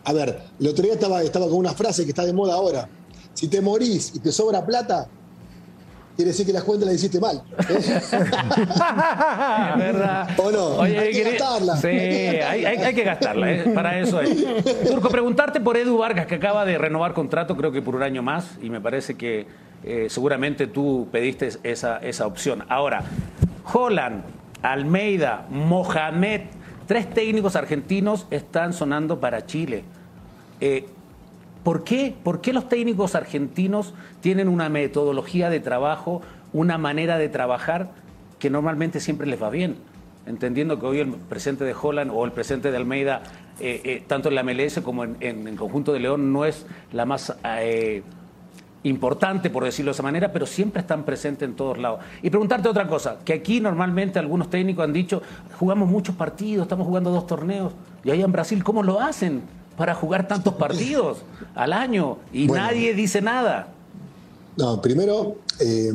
a ver, el otro día estaba, estaba con una frase que está de moda ahora. Si te morís y te sobra plata, quiere decir que las cuentas las hiciste mal. ¿eh? [laughs] ¿Verdad? ¿O no? hay que gastarla. Sí, hay, que gastarla, ¿eh? para eso es. Turco, preguntarte por Edu Vargas, que acaba de renovar contrato, creo que por un año más, y me parece que eh, seguramente tú pediste esa, esa opción. Ahora, Holland, Almeida, Mohamed, Tres técnicos argentinos están sonando para Chile. Eh, ¿por, qué? ¿Por qué los técnicos argentinos tienen una metodología de trabajo, una manera de trabajar que normalmente siempre les va bien? Entendiendo que hoy el presidente de Holland o el presidente de Almeida, eh, eh, tanto en la MLS como en, el conjunto de León, no es la más importante, por decirlo de esa manera, pero siempre están presentes en todos lados. Y preguntarte otra cosa, que aquí normalmente algunos técnicos han dicho, jugamos muchos partidos, estamos jugando dos torneos, y allá en Brasil, ¿cómo lo hacen para jugar tantos partidos al año? Y nadie dice nada. No, primero eh,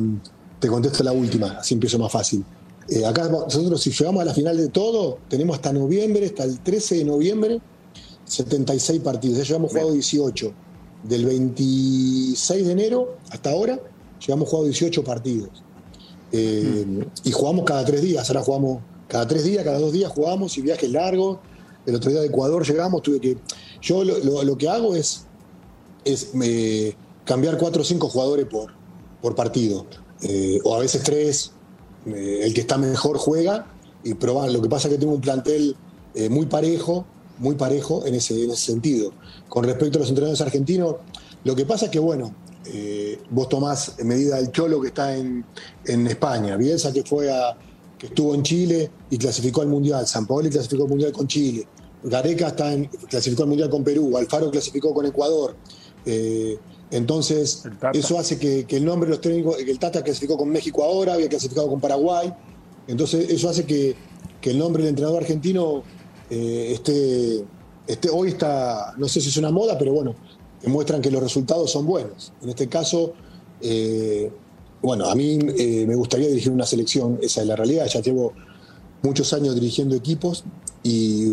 te contesto la última, así empiezo más fácil. Eh, acá nosotros si llegamos a la final de todo, tenemos hasta noviembre, hasta el 13 de noviembre, 76 partidos, ya llevamos jugado 18 del 26 de enero hasta ahora, llevamos jugado 18 partidos. Eh, y jugamos cada tres días, ahora jugamos cada tres días, cada dos días jugamos y viajes largos. El otro día de Ecuador llegamos, tuve que. Yo lo, que hago es, es eh, cambiar cuatro o cinco jugadores por, por partido. Eh, o a veces tres. el que está mejor juega y probar. Lo que pasa es que tengo un plantel muy parejo muy parejo en ese, en ese sentido. Con respecto a los entrenadores argentinos, lo que pasa es que, bueno, eh, vos tomás en medida del Cholo que está en, España, Bielsa que fue a, que estuvo en Chile y clasificó al Mundial, San Paolo clasificó al Mundial con Chile, Gareca está en, clasificó al Mundial con Perú, Alfaro clasificó con Ecuador. Eh, entonces, eso hace que, el nombre de los técnicos, que el Tata clasificó con México ahora, había clasificado con Paraguay. Entonces, eso hace que, que el nombre del entrenador argentino eh, este, este, hoy está, no sé si es una moda, pero bueno, demuestran que los resultados son buenos. En este caso, eh, bueno, a mí eh, me gustaría dirigir una selección, esa es la realidad, ya llevo muchos años dirigiendo equipos y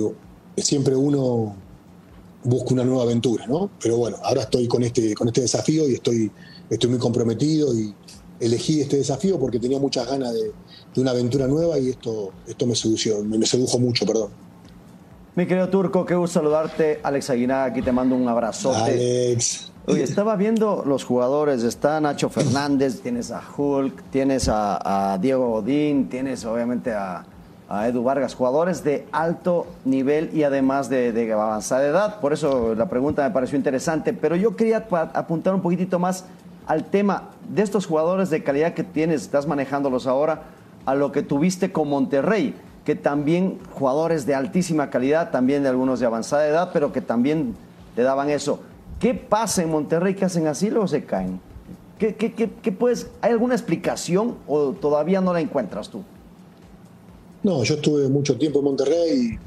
siempre uno busca una nueva aventura, ¿no? Pero bueno, ahora estoy con este, con este desafío y estoy, estoy muy comprometido y elegí este desafío porque tenía muchas ganas de, una aventura nueva y esto, esto me, sedució, me sedujo mucho, perdón. Mi querido Turco, qué gusto saludarte. Alex Aguinaga, aquí te mando un abrazote. Alex. Oye, estaba viendo los jugadores. Está Nacho Fernández, tienes a Hulk, tienes a, Diego Godín, tienes obviamente a, Edu Vargas, jugadores de alto nivel y además de, de, avanzada edad. Por eso la pregunta me pareció interesante. Pero yo quería apuntar un poquitito más al tema de estos jugadores de calidad que tienes, estás manejándolos ahora, a lo que tuviste con Monterrey que también jugadores de altísima calidad, también de algunos de avanzada edad, pero que también le daban eso. ¿Qué pasa en Monterrey que hacen así luego se caen? ¿Qué, puedes, ¿Hay alguna explicación o todavía no la encuentras tú? No, yo estuve mucho tiempo en Monterrey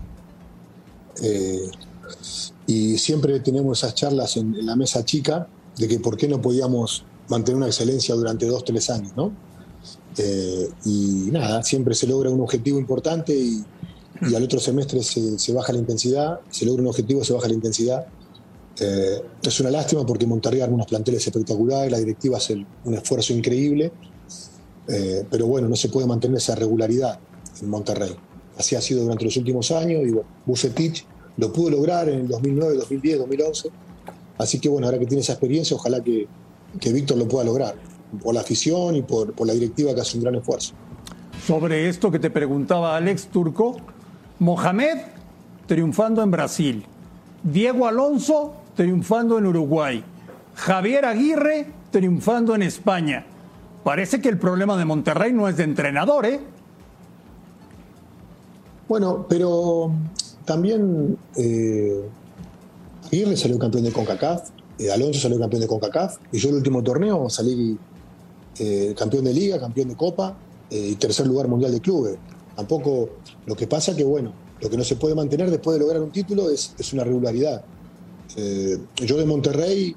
eh, y siempre tenemos esas charlas en, la mesa chica de que por qué no podíamos mantener una excelencia durante dos, tres años, ¿no? Eh, y nada, siempre se logra un objetivo importante y, al otro semestre se, baja la intensidad, se logra un objetivo, se baja la intensidad. Eh, es una lástima porque Monterrey arma unos planteles espectaculares, la directiva hace un esfuerzo increíble, eh, pero bueno, no se puede mantener esa regularidad en Monterrey. Así ha sido durante los últimos años y bueno, Bucetich lo pudo lograr en el 2009, 2010, 2011. Así que bueno, ahora que tiene esa experiencia, ojalá que, que Víctor lo pueda lograr por la afición y por, la directiva que hace un gran esfuerzo. Sobre esto que te preguntaba Alex Turco, Mohamed triunfando en Brasil, Diego Alonso triunfando en Uruguay, Javier Aguirre triunfando en España. Parece que el problema de Monterrey no es de entrenador, ¿eh? Bueno, pero también eh, Aguirre salió campeón de CONCACAF, eh, Alonso salió campeón de CONCACAF, y yo el último torneo salí eh, campeón de liga, campeón de copa eh, y tercer lugar mundial de clubes. Tampoco, lo que pasa que, bueno, lo que no se puede mantener después de lograr un título es, es una regularidad. yo de Monterrey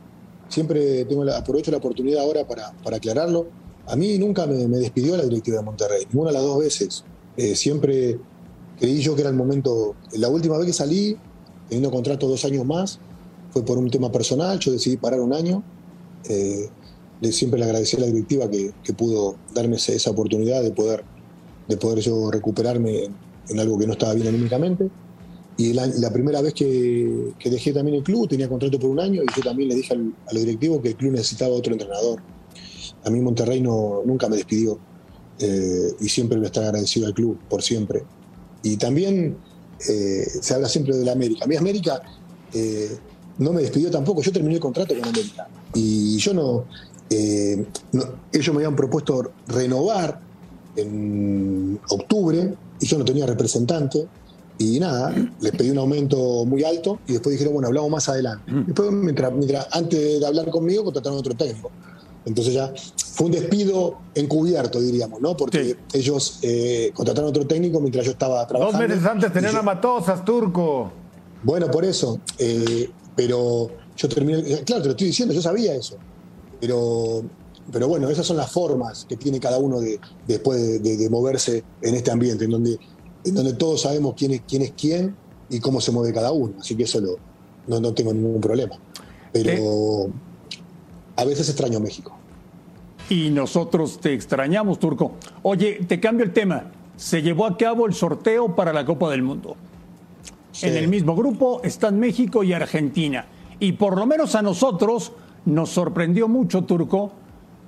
siempre tengo la, aprovecho la oportunidad ahora para, para aclararlo. A mí nunca me, me, despidió la directiva de Monterrey, ninguna de las dos veces. siempre creí yo que era el momento. La última vez que salí, teniendo contrato dos años más, fue por un tema personal, yo decidí parar un año. Eh, siempre le agradecí a la directiva que, pudo darme esa oportunidad de poder, de poder yo recuperarme en, algo que no estaba bien anímicamente. Y la, primera vez que, dejé también el club, tenía contrato por un año y yo también le dije al, a los directivos que el club necesitaba otro entrenador. A mí Monterrey no, nunca me despidió eh, y siempre me está agradecido al club, por siempre. Y también eh, se habla siempre de la América. A mí América eh, no me despidió tampoco, yo terminé el contrato con América. Y yo eh, no, ellos me habían propuesto renovar en octubre y yo no tenía representante. Y nada, les pedí un aumento muy alto y después dijeron, bueno, hablamos más adelante. Mm. Después, mientras, mientras, antes de hablar conmigo, contrataron otro técnico. Entonces ya fue un despido encubierto, diríamos, ¿no? Porque ellos eh, contrataron otro técnico mientras yo estaba trabajando. Dos meses antes tenían a Matosas, Turco. Bueno, por eso. Eh, pero yo terminé. Claro, te lo estoy diciendo, yo sabía eso. Pero, pero bueno, esas son las formas que tiene cada uno de, después de, moverse en este ambiente, en donde, en donde todos sabemos quién es, quién es quién y cómo se mueve cada uno. Así que eso no, no tengo ningún problema. Pero a veces extraño México. Y nosotros te extrañamos, Turco. Oye, te cambio el tema. Se llevó a cabo el sorteo para la Copa del Mundo. En el mismo grupo están México y Argentina. Y por lo menos a nosotros nos sorprendió mucho, Turco,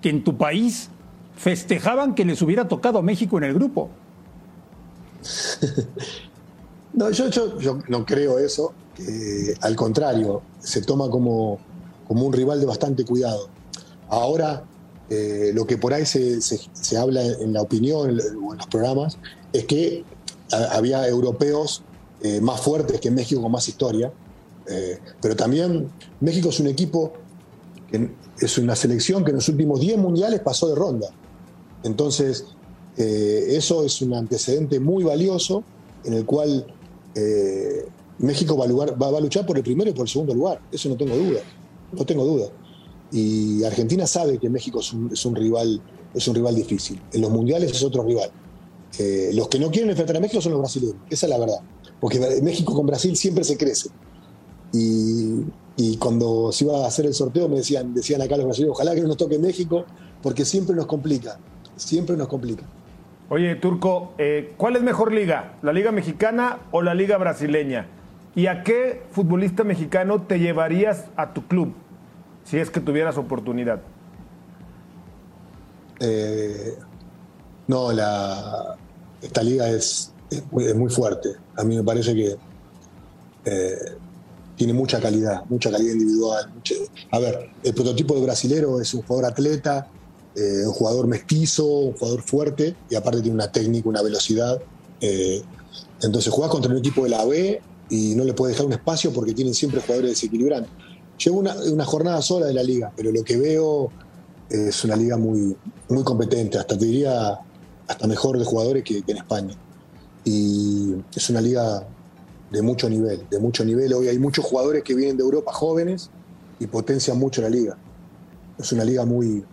que en tu país festejaban que les hubiera tocado México en el grupo. [laughs] no, yo, no creo eso. al contrario, se toma como como un rival de bastante cuidado. Ahora, eh, lo que por ahí se, habla en la opinión o en los programas es que había europeos eh, más fuertes que México con más historia, eh, pero también México es un equipo, es una selección que en los últimos 10 mundiales pasó de ronda. Entonces, eso es un antecedente muy valioso en el cual México va va a luchar por el primero y por el segundo lugar, eso no tengo duda no tengo duda. Y Argentina sabe que México es un, rival, es un rival difícil. En los mundiales es otro rival. Eh, los que no quieren enfrentar a México son los brasileños, esa es la verdad. Porque México con Brasil siempre se crece. Y, cuando se iba a hacer el sorteo me decían, decían acá los brasileños, ojalá que no nos toque México, porque siempre nos complica, siempre nos complica. Oye, Turco, eh, ¿cuál es mejor liga? ¿La liga mexicana o la liga brasileña? ¿Y a qué futbolista mexicano te llevarías a tu club si es que tuvieras oportunidad? Eh, no, la, esta liga es, muy, fuerte. A mí me parece que eh, tiene mucha calidad, mucha calidad individual. a ver, el prototipo de brasilero es un jugador atleta, eh, un jugador mestizo, un jugador fuerte y aparte tiene una técnica, una velocidad. entonces juegas contra un equipo de la B y no le puede dejar un espacio porque tienen siempre jugadores desequilibrantes. Llevo una, jornada sola de la liga, pero lo que veo es una liga muy, muy competente, hasta te diría hasta mejor de jugadores que, en España. Y es una liga de mucho nivel, de mucho nivel. Hoy hay muchos jugadores que vienen de Europa jóvenes y potencian mucho la liga. Es una liga muy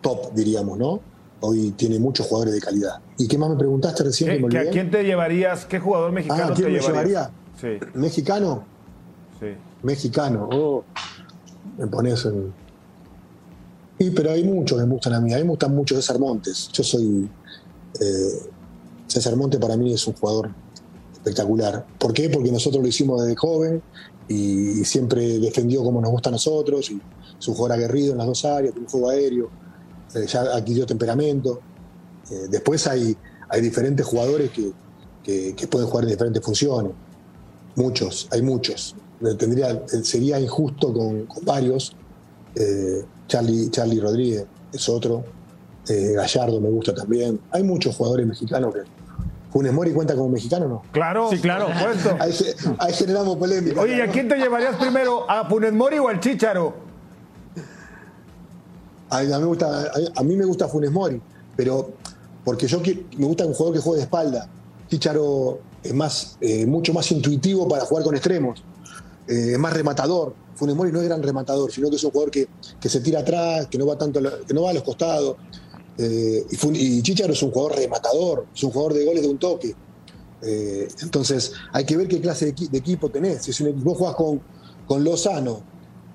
top, diríamos, ¿no? Hoy tiene muchos jugadores de calidad. ¿Y qué más me preguntaste recién? ¿A quién te llevarías? ¿Qué jugador mexicano ah, te llevaría? ¿Mexicano? Sí. Mexicano. Oh, me pones en. Sí, pero hay muchos que me gustan a mí. A mí me gustan mucho César Montes. Yo soy. Eh, César Montes para mí es un jugador espectacular. ¿Por qué? Porque nosotros lo hicimos desde joven y, siempre defendió como nos gusta a nosotros. Y es un jugador aguerrido en las dos áreas, tiene un juego aéreo, eh, ya adquirió temperamento. Eh, después hay, hay diferentes jugadores que, que pueden jugar en diferentes funciones muchos, hay muchos. Tendría, sería injusto con, varios. Eh, Charlie, Charlie Rodríguez es otro. Eh, Gallardo me gusta también. Hay muchos jugadores mexicanos que. ¿Funes Mori cuenta como mexicano o no? Claro, sí, claro, puesto. [laughs] Ahí, ahí, generamos polémica. Oye, ¿y a quién te llevarías primero? ¿A Funes Mori o al Chicharo? A, mí me gusta, a, mí me gusta Funes Mori, pero porque yo me gusta un jugador que juegue de espalda. Chicharo es más, eh, mucho más intuitivo para jugar con extremos, eh, es más rematador. Funes Mori no es gran rematador, sino que es un jugador que, que se tira atrás, que no va tanto, que no va a los costados. Eh, y, Chicharo es un jugador rematador, es un jugador de goles de un toque. entonces, hay que ver qué clase de, equipo tenés. Si vos jugás con, con Lozano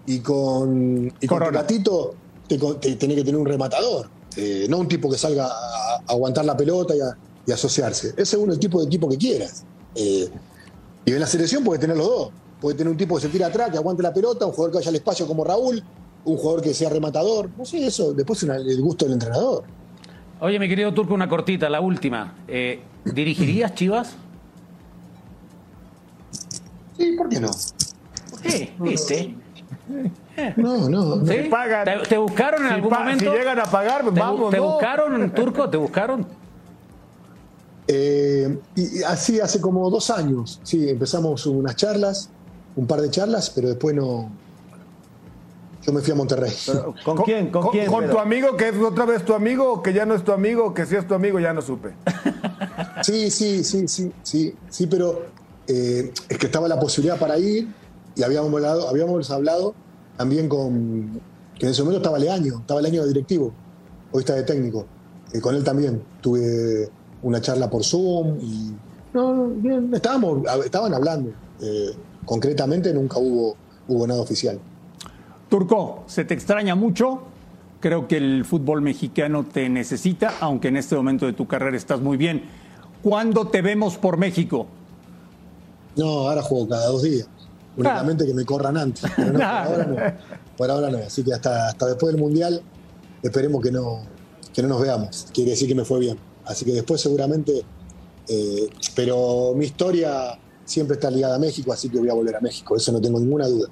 y con, y con tenés que tener un rematador, no un tipo que salga a, aguantar la pelota y a, y asociarse. Ese es uno el tipo de equipo que quieras. y en la selección puede tener los dos. Puede tener un tipo que se tira atrás, que aguante la pelota, un jugador que vaya al espacio como Raúl, un jugador que sea rematador. No sé, eso después es el gusto del entrenador. Oye, mi querido Turco, una cortita, la última. Eh, ¿Dirigirías Chivas? Sí, ¿por qué no? ¿Por qué? ¿Viste? No, no. ¿Sí? ¿Te, buscaron en algún momento? Si llegan a pagar, pues vamos. ¿Te buscaron, Turco? ¿Te buscaron? Eh, y así hace como dos años, sí, empezamos unas charlas un par de charlas, pero después no. Yo me fui a Monterrey. ¿Con, quién? ¿Con, quién? ¿Con tu amigo que es otra vez tu amigo o que ya no es tu amigo que si es tu amigo ya no supe? Sí, sí, sí, sí, sí, sí, pero eh, es que estaba la posibilidad para ir y habíamos hablado, habíamos hablado también con. que en ese momento estaba Leaño, estaba Leaño de directivo, hoy está de técnico. y con él también tuve una charla por Zoom y. No, bien, estábamos, estaban hablando. Eh, concretamente nunca hubo, hubo nada oficial. Turco, se te extraña mucho. Creo que el fútbol mexicano te necesita, aunque en este momento de tu carrera estás muy bien. ¿Cuándo te vemos por México? No, ahora juego cada dos días. Únicamente que me corran antes. [laughs] Pero no, por, ahora no, por ahora no. Así que hasta, hasta después del Mundial esperemos que no, que no nos veamos. Quiere decir que me fue bien. Así que después seguramente... Eh, pero mi historia siempre está ligada a México, así que voy a volver a México, eso no tengo ninguna duda.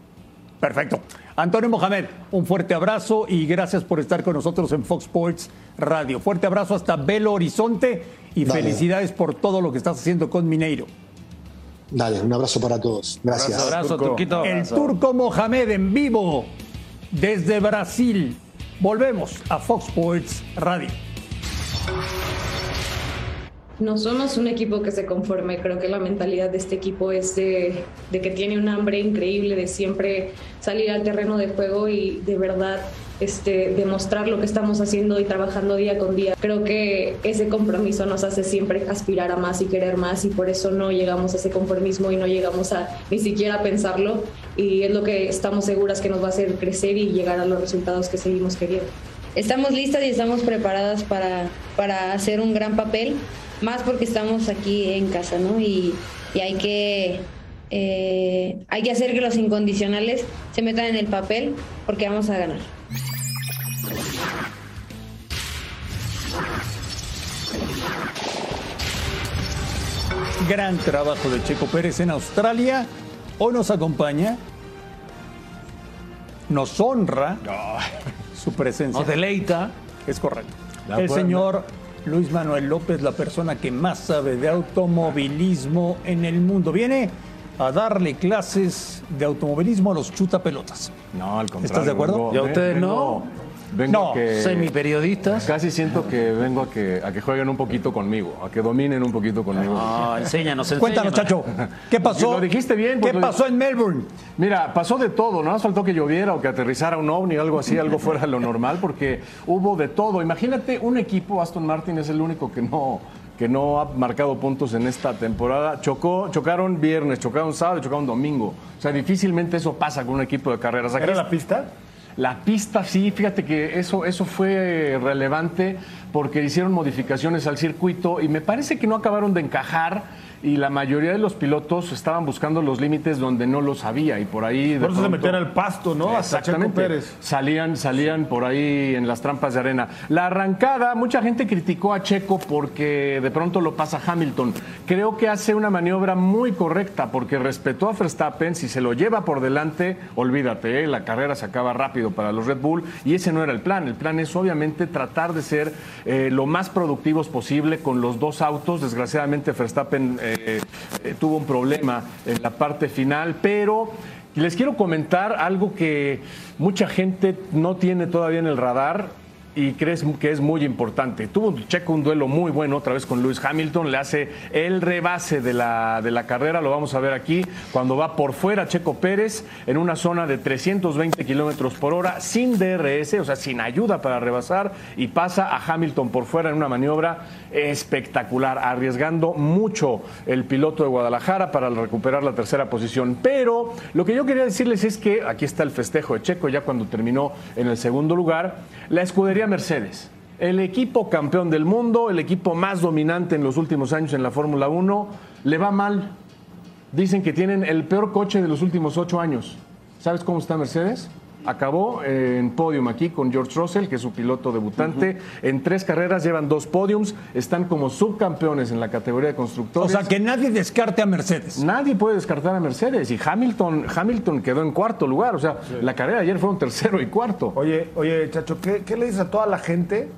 Perfecto. Antonio Mohamed, un fuerte abrazo y gracias por estar con nosotros en Fox Sports Radio. Fuerte abrazo hasta Belo Horizonte y felicidades por todo lo que estás haciendo con Mineiro. Dale, un abrazo para todos. Gracias. Un abrazo, Turquito. El turco Mohamed en vivo desde Brasil. Volvemos a Fox Sports Radio. No somos un equipo que se conforme, creo que la mentalidad de este equipo es de, que tiene un hambre increíble de siempre salir al terreno de juego y de verdad este, demostrar lo que estamos haciendo y trabajando día con día. Creo que ese compromiso nos hace siempre aspirar a más y querer más y por eso no llegamos a ese conformismo y no llegamos a ni siquiera pensarlo y es lo que estamos seguras que nos va a hacer crecer y llegar a los resultados que seguimos queriendo. Estamos listas y estamos preparadas para, para hacer un gran papel más porque estamos aquí en casa, ¿no? Y, hay que eh, hay que hacer que los incondicionales se metan en el papel porque vamos a ganar. Gran trabajo de Checo Pérez en Australia. Hoy nos acompaña, nos honra su presencia. Nos deleita. Es correcto. el señor Luis Manuel López, la persona que más sabe de automovilismo en el mundo. Viene a darle clases de automovilismo a los chutapelotas. No, al contrario. ¿Estás de acuerdo? ¿Y a ustedes no? Vengo no, que, semiperiodistas. Casi siento que vengo a que, a que jueguen un poquito conmigo, a que dominen un poquito conmigo. No, enséñanos, enséñanos. Cuéntanos, Chacho, ¿qué pasó? Lo dijiste bien. ¿Qué pasó en Melbourne? Mira, pasó de todo, no faltó que lloviera o que aterrizara un ovni o algo así, algo fuera de lo normal, porque hubo de todo. Imagínate un equipo, Aston Martin es el único que no que no ha marcado puntos en esta temporada. Chocó, chocaron viernes, chocaron sábado y chocaron domingo. O sea, difícilmente eso pasa con un equipo de carreras. ¿Era la pista? La pista sí, fíjate que eso, eso fue relevante porque hicieron modificaciones al circuito y me parece que no acabaron de encajar y la mayoría de los pilotos estaban buscando los límites donde no los había y por ahí... por eso se metían al pasto, ¿no? Hasta Checo Pérez. Salían, salían por ahí en las trampas de arena. La arrancada, mucha gente criticó a Checo porque de pronto lo pasa Hamilton. Creo que hace una maniobra muy correcta porque respetó a Verstappen, si se lo lleva por delante, olvídate, ¿eh? la carrera se acaba rápido para los Red Bull y ese no era el plan. El plan es obviamente tratar de ser eh, lo más productivos posible con los dos autos. Desgraciadamente Verstappen eh, eh, tuvo un problema en la parte final, pero les quiero comentar algo que mucha gente no tiene todavía en el radar y crees que es muy importante. Tuvo Checo un duelo muy bueno otra vez con Lewis Hamilton, le hace el rebase de la, de la carrera, lo vamos a ver aquí, cuando va por fuera Checo Pérez en una zona de 320 kilómetros por hora, sin DRS, o sea, sin ayuda para rebasar, y pasa a Hamilton por fuera en una maniobra espectacular, arriesgando mucho el piloto de Guadalajara para recuperar la tercera posición. Pero lo que yo quería decirles es que aquí está el festejo de Checo, ya cuando terminó en el segundo lugar, la escudería Mercedes. El equipo campeón del mundo, el equipo más dominante en los últimos años en la Fórmula 1, le va mal. Dicen que tienen el peor coche de los últimos ocho años. ¿Sabes cómo está Mercedes? Acabó en podium aquí con George Russell, que es su piloto debutante. En tres carreras llevan dos podiums. Están como subcampeones en la categoría de constructores. O sea, que nadie descarte a Mercedes. Nadie puede descartar a Mercedes. Y Hamilton, Hamilton quedó en cuarto lugar. O sea, la carrera de ayer fue un tercero y cuarto. Oye, oye, Chacho, ¿qué, ¿qué le dices a toda la gente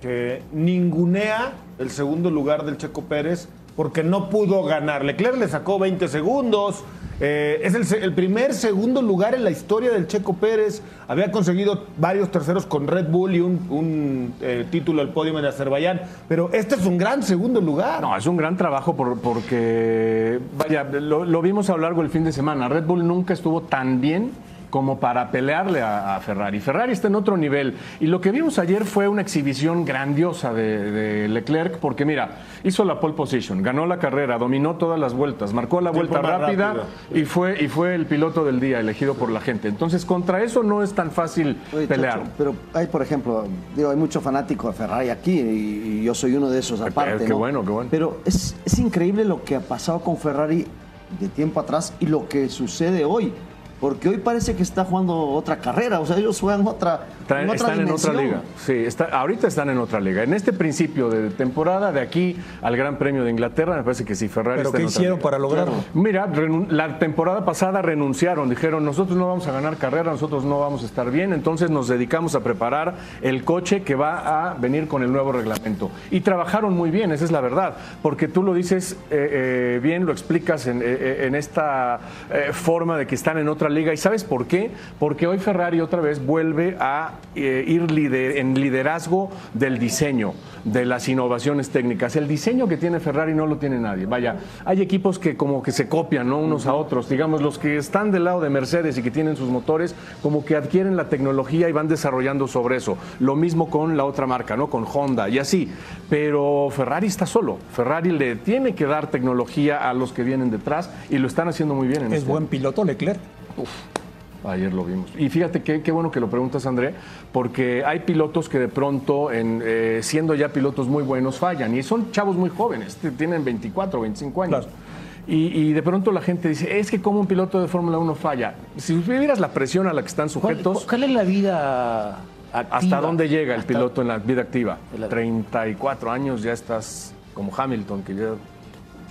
que ningunea el segundo lugar del Checo Pérez porque no pudo ganar? Leclerc le sacó 20 segundos. Eh, es el, primer segundo lugar en la historia del Checo Pérez. Había conseguido varios terceros con Red Bull y un, eh, título del podio en Azerbaiyán. Pero este es un gran segundo lugar. No, es un gran trabajo por, porque, vaya, lo, lo vimos a lo largo del fin de semana. Red Bull nunca estuvo tan bien como para pelearle a, a, Ferrari. Ferrari está en otro nivel. Y lo que vimos ayer fue una exhibición grandiosa de, de, Leclerc, porque mira, hizo la pole position, ganó la carrera, dominó todas las vueltas, marcó la vuelta rápida y fue, y fue el piloto del día elegido por la gente. Entonces, contra eso no es tan fácil Oye, pelear. Chacho, pero hay, por ejemplo, digo, hay mucho fanático de Ferrari aquí y, y yo soy uno de esos aparte. Qué ¿no? bueno, qué bueno. Pero es, es increíble lo que ha pasado con Ferrari de tiempo atrás y lo que sucede hoy porque hoy parece que está jugando otra carrera, o sea, ellos juegan otra, Traen, en otra están dimensión. en otra liga. Sí, está, ahorita están en otra liga. En este principio de temporada, de aquí al Gran Premio de Inglaterra, me parece que sí, Ferrari ¿Pero está qué en otra hicieron liga. para lograrlo? Mira, la temporada pasada renunciaron, dijeron, nosotros no vamos a ganar carrera, nosotros no vamos a estar bien, entonces nos dedicamos a preparar el coche que va a venir con el nuevo reglamento. Y trabajaron muy bien, esa es la verdad, porque tú lo dices eh, eh, bien, lo explicas en, eh, en esta eh, forma de que están en otra liga. ¿Y sabes por qué? Porque hoy Ferrari otra vez vuelve a eh, ir lider, en liderazgo del diseño, de las innovaciones técnicas. El diseño que tiene Ferrari no lo tiene nadie. Vaya, hay equipos que como que se copian ¿no? unos a otros. Digamos, los que están del lado de Mercedes y que tienen sus motores, como que adquieren la tecnología y van desarrollando sobre eso. Lo mismo con la otra marca, ¿no? Con Honda y así. Pero Ferrari está solo. Ferrari le tiene que dar tecnología a los que vienen detrás y lo están haciendo muy bien. En es este buen piloto Leclerc. Uf. Ayer lo vimos. Y fíjate qué, qué bueno que lo preguntas, André, porque hay pilotos que de pronto, en, eh, siendo ya pilotos muy buenos, fallan. Y son chavos muy jóvenes, tienen 24, 25 años. Claro. Y, y, de pronto la gente dice, es que como un piloto de Fórmula 1 falla. Si vieras la presión a la que están sujetos... ¿Cuál, cuál es la vida activa? ¿Hasta dónde llega el piloto en la vida activa? La... 34 años, ya estás como Hamilton, que ya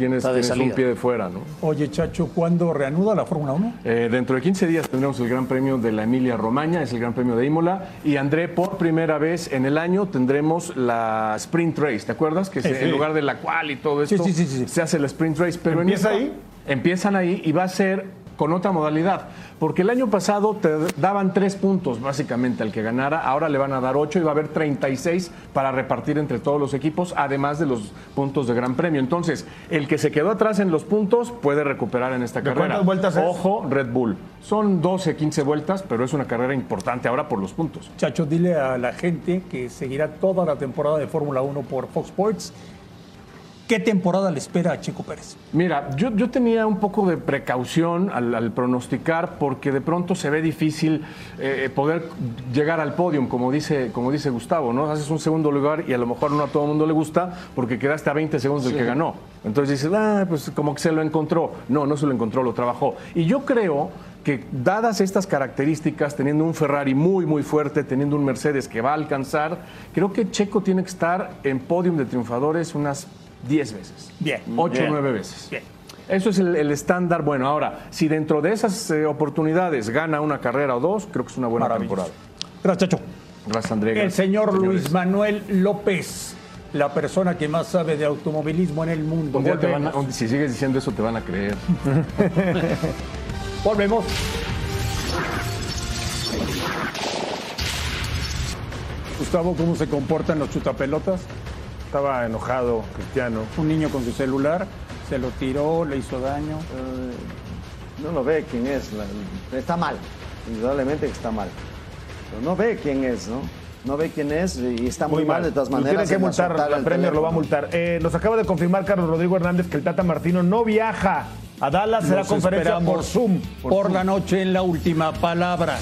tienes, tienes un pie de fuera, ¿no? Oye, Chacho, ¿cuándo reanuda la Fórmula 1? Eh, dentro de 15 días tendremos el Gran Premio de la Emilia Romagna, es el Gran Premio de Imola. Y André, por primera vez en el año tendremos la Sprint Race. ¿Te acuerdas? Que se- en lugar de la cual y todo esto, Sí, sí, sí, sí. se hace la Sprint Race. Pero en ¿Empieza esta- ahí? Empiezan ahí y va a ser con otra modalidad. Porque el año pasado te daban tres puntos básicamente al que ganara, ahora le van a dar ocho y va a haber 36 para repartir entre todos los equipos, además de los puntos de Gran Premio. Entonces, el que se quedó atrás en los puntos puede recuperar en esta ¿De carrera. cuántas vueltas es? Ojo, Red Bull. Son 12, 15 vueltas, pero es una carrera importante ahora por los puntos. Chacho, dile a la gente que seguirá toda la temporada de Fórmula 1 por Fox Sports ¿Qué temporada le espera a Chico Pérez? Mira, yo, yo tenía un poco de precaución al, pronosticar porque de pronto se ve difícil eh, poder llegar al podium, como dice, como dice Gustavo, ¿no? Haces un segundo lugar y a lo mejor no a todo el mundo le gusta porque quedaste a 20 segundos del que ganó. Entonces dices, ah, pues como que se lo encontró. No, no se lo encontró, lo trabajó. Y yo creo que dadas estas características, teniendo un Ferrari muy, muy fuerte, teniendo un Mercedes que va a alcanzar, creo que Checo tiene que estar en podium de triunfadores unas 10 veces. Bien. 8 o 9 veces. Bien. Eso es el, estándar. Bueno, ahora, si dentro de esas eh, oportunidades gana una carrera o dos, creo que es una buena temporada. Gracias, Chacho. Gracias, André. El señor Luis Manuel López, la persona que más sabe de automovilismo en el mundo. si sigues diciendo eso, te van a creer. [laughs] Volvemos. Gustavo, ¿cómo se comportan los chutapelotas? Estaba enojado, Cristiano. Un niño con su celular, se lo tiró, le hizo daño. Eh, no lo ve quién es. Está mal, indudablemente que está mal. Pero no ve quién es, ¿no? No ve quién es y está muy, mal. de todas maneras. Tiene que multar, la Premier lo va a multar. Eh, nos acaba de confirmar Carlos Rodrigo Hernández que el Tata Martino no viaja a Dallas, será conferencia por Zoom. por la noche en la última palabra.